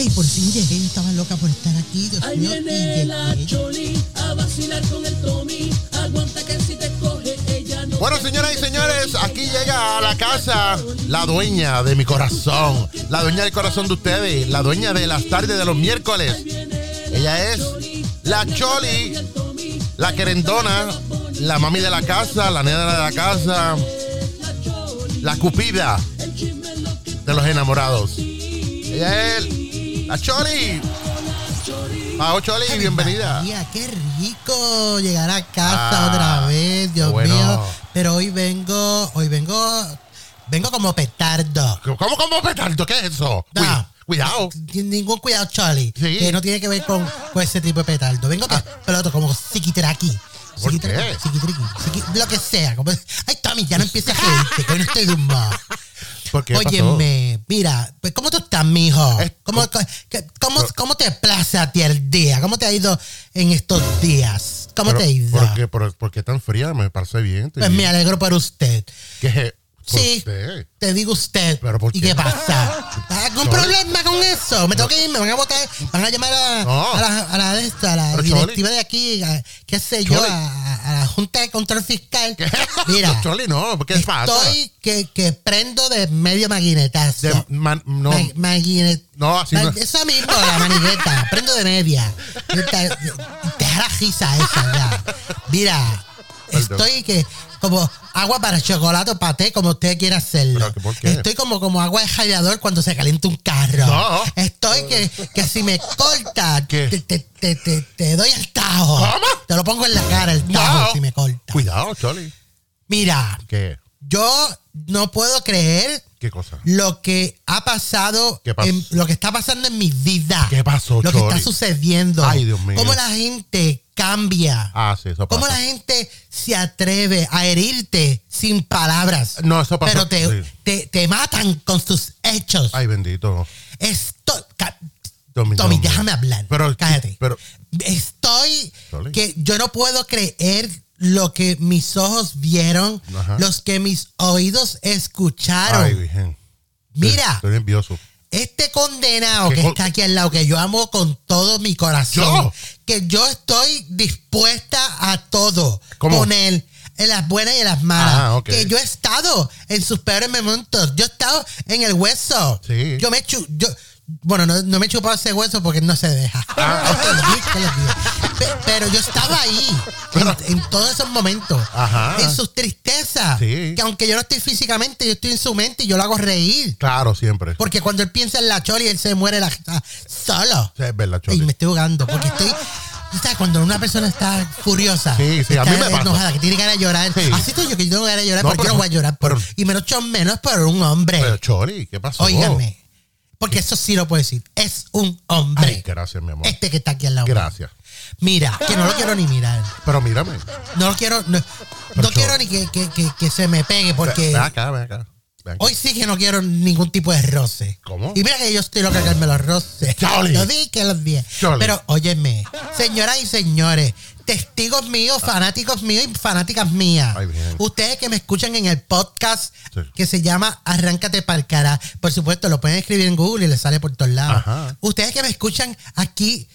Ay, por fin llegué, estaba loca por estar aquí, Dios Ahí mío, viene la. Choli a vacilar con el Tommy. Aguanta que si te coge, ella no. Bueno, señoras y señores, aquí llega a la casa la dueña de mi corazón, la dueña del corazón de ustedes, la dueña de las tardes de los miércoles. Ella es la Choli, la querendona, la mami de la casa, la nena de la casa, la cupida de los enamorados. Ella es la Choli. Pao Choli, bienvenida. María, qué rico llegar a casa Ah, otra vez, Dios bueno. mío. Pero hoy vengo, hoy vengo, vengo como petardo. ¿Cómo, cómo petardo? ¿Qué es eso? No. Cuida- Cuidado. Sin Ningún cuidado, Charlie. Sí. Que no tiene que ver con, con ese tipo de petardo. Vengo que peloto como psiquitraqui. ¿Por qué? psiquitriqui, lo que sea. Como, ay, Tommy, ya no empieces a reírte, que hoy no estoy de humor. ¿Por qué pasó? Óyeme, mira, pues ¿cómo tú estás, mijo? ¿Cómo, cómo, cómo te place a ti el día? ¿Cómo te ha ido en estos días? ¿Cómo Pero, te ha ido? ¿por qué, por, por qué tan fría? Me parece bien. Pues me alegro por usted. ¿Qué Sí, te digo usted. ¿Pero por ¿Y qué? pasa? ¿Algún Choli. problema con eso? Me tengo que ir, me van a votar, van a llamar a, No. a la, a la, de esta, a la Pero, directiva de aquí, a- qué sé yo, Choli. a, a la Junta de Control Fiscal. ¿Qué? Mira, Choli, no, ¿qué pasa? estoy que, que prendo de medio maguinetazo. De man- no, Ma- maguinet- no, así Ma- no. Eso mismo, la manigueta. Prendo de media. Da la risa esa ya. Mira, Perdón. estoy que como agua para chocolate o paté, como usted quiera hacerlo. ¿Pero que por qué? Estoy como, como agua de radiador cuando se calienta un carro. No. Estoy que, que si me corta, te, te, te, te, doy el tajo. ¿Cómo? Te lo pongo en la cara el tajo No. si me corta. Cuidado, Choli. Mira, ¿Qué? yo no puedo creer ¿Qué cosa? lo que ha pasado, ¿Qué en- lo que está pasando en mi vida. ¿Qué pasó, Lo que está sucediendo. Ay, Dios mío. Cómo la gente cambia. Ah, sí, eso Cómo pasa. la gente se atreve a herirte sin palabras. No, eso pasa. Pero te, sí. te, te matan con sus hechos. Ay, bendito. Esto, Tommy, Tommy, déjame hablar. Pero, Cállate. pero, Estoy que yo no puedo creer lo que mis ojos vieron, Ajá. los que mis oídos escucharon. ay, virgen. Mira, Estoy nervioso. Este condenado ¿Qué que está aquí al lado, que yo amo con todo mi corazón, ¿Yo? que yo estoy dispuesta a todo ¿Cómo? con él. En las buenas y en las malas. Ah. Que yo he estado en sus peores momentos. Yo he estado en el hueso. Sí. Yo me he chu- yo, bueno, no, no me he chupado ese hueso porque no se deja. Ah. Pero yo estaba ahí en, en todos esos momentos. Ajá. En sus tristezas. Sí. Que aunque yo no estoy físicamente, yo estoy en su mente y yo lo hago reír. Claro, siempre. Porque cuando él piensa en la choli, él se muere la, ah, solo. Sí, es verdad, Y Choli. me estoy jugando. Porque estoy. tú ¿Sabes? Cuando una persona está furiosa, Sí, sí, a está mí me pasa. enojada, que tiene ganas de llorar. Sí. Así estoy yo, que yo tengo ganas de llorar, No, porque pero- no voy a llorar. por- pero- y mucho menos por un hombre. Pero, Choli, ¿qué pasó? Óigame. Porque eso sí lo puedo decir. Es un hombre. Ay, gracias, mi amor. este que está aquí al lado. Gracias. Mira, que no lo quiero ni mirar. Pero mírame. No lo quiero. No, no quiero ni que, que- que- que se me pegue, porque. Ven acá, ven acá. Ven acá. Hoy sí que no quiero ningún tipo de roce. ¿Cómo? Y mira que yo estoy loca que me los roce. Choli. Lo di que los di. Choli. Pero óyeme, señoras y señores, testigos míos, fanáticos míos y fanáticas mías. Ay. Ustedes que me escuchan en el podcast Sí. que se llama Arráncate pa'l cara. Por supuesto, lo pueden escribir en Google y les sale por todos lados. Ajá. Ustedes que me escuchan aquí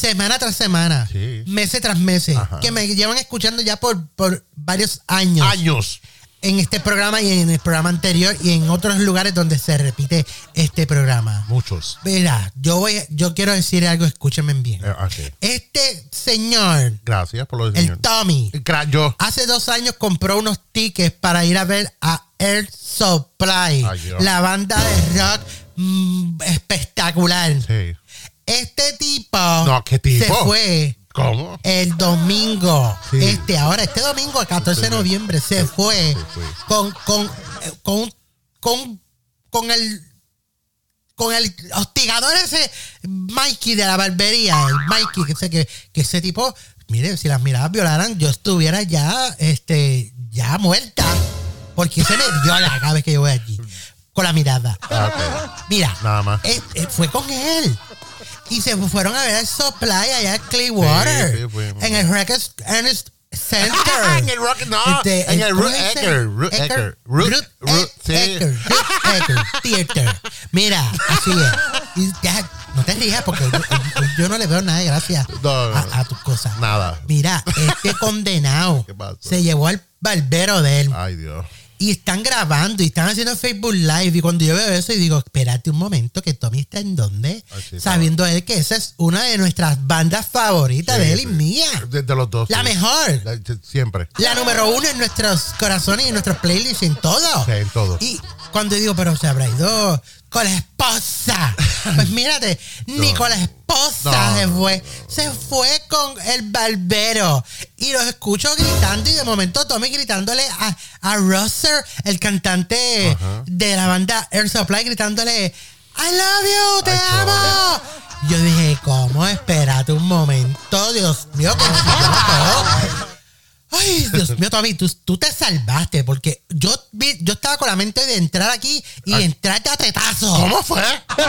semana tras semana, Sí. meses tras meses, Ajá. que me llevan escuchando ya por, por varios años Años. en este programa y en el programa anterior y en otros lugares donde se repite este programa. Muchos. Mira, yo voy, yo quiero decir algo, escúchenme bien. Eh. Este señor, Gracias por lo el. Tommy, Yo. hace dos años compró unos tickets para ir a ver a Air Supply, Ay, la banda de rock mm, espectacular. Sí. Este tipo, No, ¿qué tipo? se fue ¿Cómo? el domingo, Sí. este, ahora, este domingo, el 14 de noviembre, se fue con, con, con, con, con el con el hostigador ese Mikey de la barbería, el Mikey, que sé que, que ese tipo, mire, si las miradas violaran, yo estuviera ya, este, ya muerta. Porque se me viola cada vez que yo voy allí. Con la mirada. Ah. Mira, Nada más. eh, eh, fue con él. Y se fueron a ver el Supply allá en Clearwater. Sí, sí, fuimos. en el Records Ernest Center. en el Rock, no, Este, en el ¿cómo Root? Ecker, Root Ecker, Root. Ecker, Theater. Mira, así es. Y ya, rías porque yo, no le veo nada de gracia No, no, a, no. a tus cosas. Nada. Mira, este condenado ¿Qué pasó? se llevó al barbero de él Ay, Dios. Y están grabando y están haciendo Facebook Live. Y cuando yo veo eso y digo, espérate un momento, que Tommy está en dónde? Ay, sí, Sabiendo él que esa es una de nuestras bandas favoritas Sí, de él y sí. mía. De, de los dos. La sí. mejor. La- siempre. La número uno en nuestros corazones y en nuestros playlists y en todo. Sí, en todo. Y cuando digo, pero se habrá ido con la esposa. Pues mírate, ni con la esposa No, se no, fue. Se fue con el barbero. Y los escucho gritando y de momento Tommy gritándole a, a Rosser, el cantante de la banda Air Supply, gritándole, I love you, te amo. Yo dije, ¿cómo? Espérate un momento, Dios mío, que Ay, Dios mío, Tommy, tú, tú te salvaste porque yo, vi- yo estaba con la mente de entrar aquí y Ay. entrarte a tetazo. ¿Cómo fue? Sí,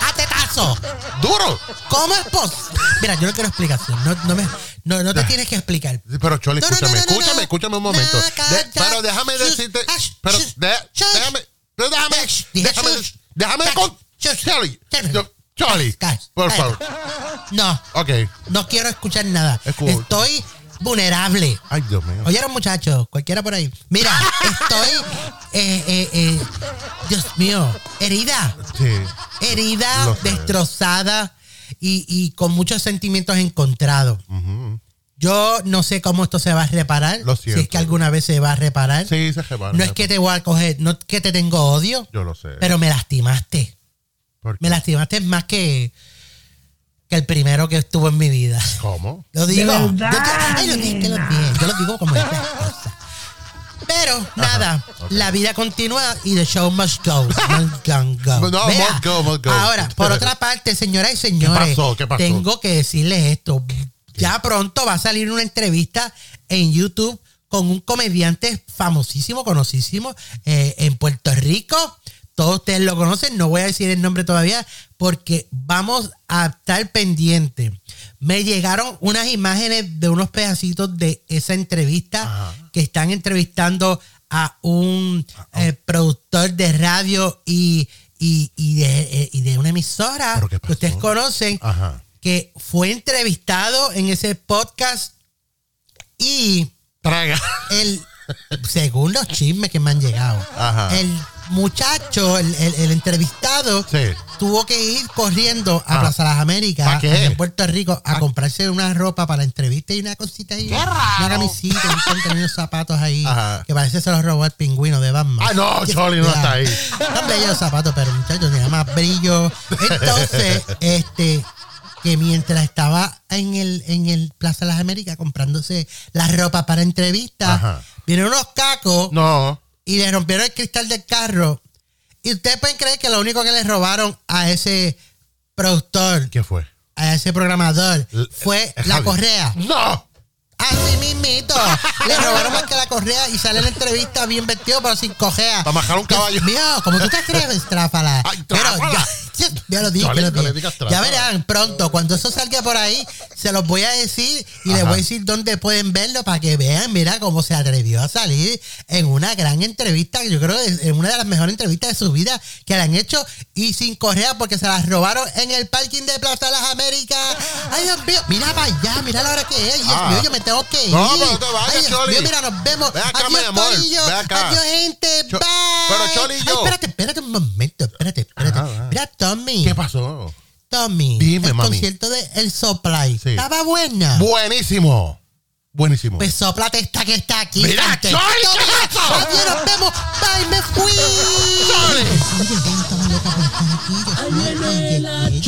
a tetazo. Duro. ¿Cómo es posible? Mira, yo no quiero explicación. No, no, me, no, no te tienes que explicar. Sí, Pero Choli, escúchame, escúchame, escúchame un momento. De- pero déjame decirte. Pero de- déjame. déjame. Déjame. Déjame con. Choli. Choli. Por favor. No, Ok. no quiero escuchar nada. Estoy vulnerable. Ay, Dios mío. Oyeron muchachos, cualquiera por ahí. Mira, estoy, eh, eh, eh, Dios mío, herida, Sí. herida, destrozada y, y con muchos sentimientos encontrados. Yo no sé cómo esto se va a reparar. Lo si es siento. que alguna vez se va a reparar. Sí, se repara. no es que te voy a coger, no es que te tengo odio, Yo lo sé. pero me lastimaste. Me lastimaste más que, que el primero que estuvo en mi vida. ¿Cómo? Lo digo. De Yo, verdad, yo- ay, lo dije, lo dije. Yo lo digo como estas cosas. Pero nada, la vida continúa y the show must go. Must go, go. No, must go, must go. Ahora, por otra parte, señoras y señores, pasó? ¿Qué pasó? tengo que decirles esto. Ya pronto va a salir una entrevista en YouTube con un comediante famosísimo, conocísimo eh, en Puerto Rico. Todos ustedes lo conocen, no voy a decir el nombre todavía porque vamos a estar pendientes. Me llegaron unas imágenes de unos pedacitos de esa entrevista Ajá. que están entrevistando a un eh, productor de radio y, y, y de, eh, y de una emisora ¿Pero qué que ustedes conocen Ajá. que fue entrevistado en ese podcast y Traga. el según los chismes que me han llegado Ajá. el muchacho el, el- el entrevistado Sí. tuvo que ir corriendo a Ah. Plaza Las Américas ¿Pa qué? en Puerto Rico a comprarse una ropa para la entrevista y una cosita ahí una camisita un unos zapatos ahí Ajá. que parece que se los robó el pingüino de Batman Ah, no, Choli no está ahí. Son bellos zapatos, pero muchachos, tiene más brillo. Entonces, este, que mientras estaba en el, en el Plaza de las Américas comprándose la ropa para entrevistas, vienen unos cacos No. Y le rompieron el cristal del carro. Y ustedes pueden creer que lo único que le robaron a ese productor, ¿Qué fue? a ese programador, L- fue eh, la Javi. correa. No. Así mismito. Le robaron más que la correa y sale en la entrevista bien vestido, pero sin correa. Para majar un caballo. Mío, como tú te atreves, tráfala. Ay, Pero tráfala. ya, ya lo dije, no digas Ya verán pronto, cuando eso salga por ahí, se los voy a decir y les voy a decir dónde pueden verlo para que vean, mira, cómo se atrevió a salir en una gran entrevista, yo creo que es en una de las mejores entrevistas de su vida que le han hecho y sin correa porque se las robaron en el parking de Plaza de las Américas. Ay, Dios mío, mira para allá, mira la hora que es. Dios Ah. mío, yo me tengo que ir. No, pero no te vayas, Ay, Dios Choli. mira, nos vemos. Ven acá, Adiós, mi amor, Corillo. ven acá. Adiós, gente. Cho- Bye. pero, Choli, Ay, yo. espérate, espérate un momento. Espérate, espérate. Ajá. Mira, Tommy. ¿Qué pasó? Tommy. Dime, el mami. concierto de El Supply. Sí. Estaba buena. Buenísimo. Buenísimo. Pues soplate esta que está aquí. Mira, gente. Choli, Tommy, ¿qué es eso? Adiós, nos vemos. Bye, me fui. Choli. Oye, ven, toma estar aquí.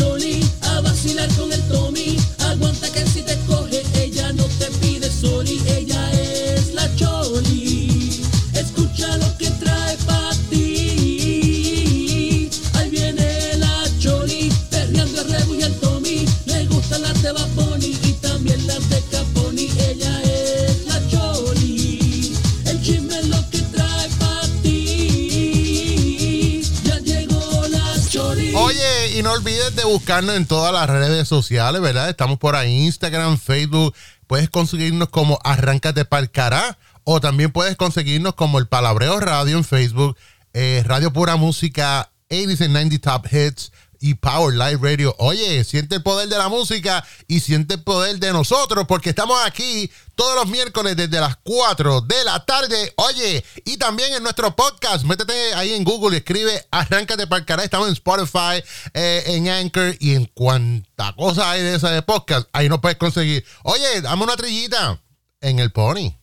Oye, y no olvides de buscarnos en todas las redes sociales, ¿verdad? Estamos por ahí, Instagram, Facebook. Puedes conseguirnos como Arráncate Pa'l Cará. O también puedes conseguirnos como El Palabreo Radio en Facebook, eh, Radio Pura Música, 80s and 90 Top Hits, y Power Live Radio. Oye, siente el poder de la música y siente el poder de nosotros porque estamos aquí todos los miércoles desde las 4 de la tarde. Oye, y también en nuestro podcast, métete ahí en Google y escribe Arráncate para el caray. Estamos en Spotify, eh, en Anchor y en cuanta cosa hay de esa de podcast, ahí no puedes conseguir. Oye, dame una trillita en el Pony.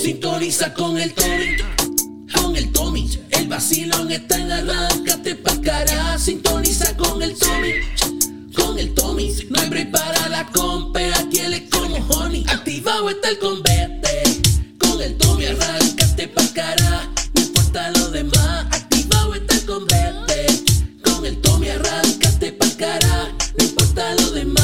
Sintoniza con el Tommy, con el Tommy. El vacilón está en arráncate pa' cara, sintoniza con el Tommy. Con el Tommy, no hay break para la compe, aquí él es como honey. Activado está el convete, con el Tommy arráncate pa' cara, no importa lo demás. Activado está el convete, con el Tommy arráncate pa' cara, no importa lo demás.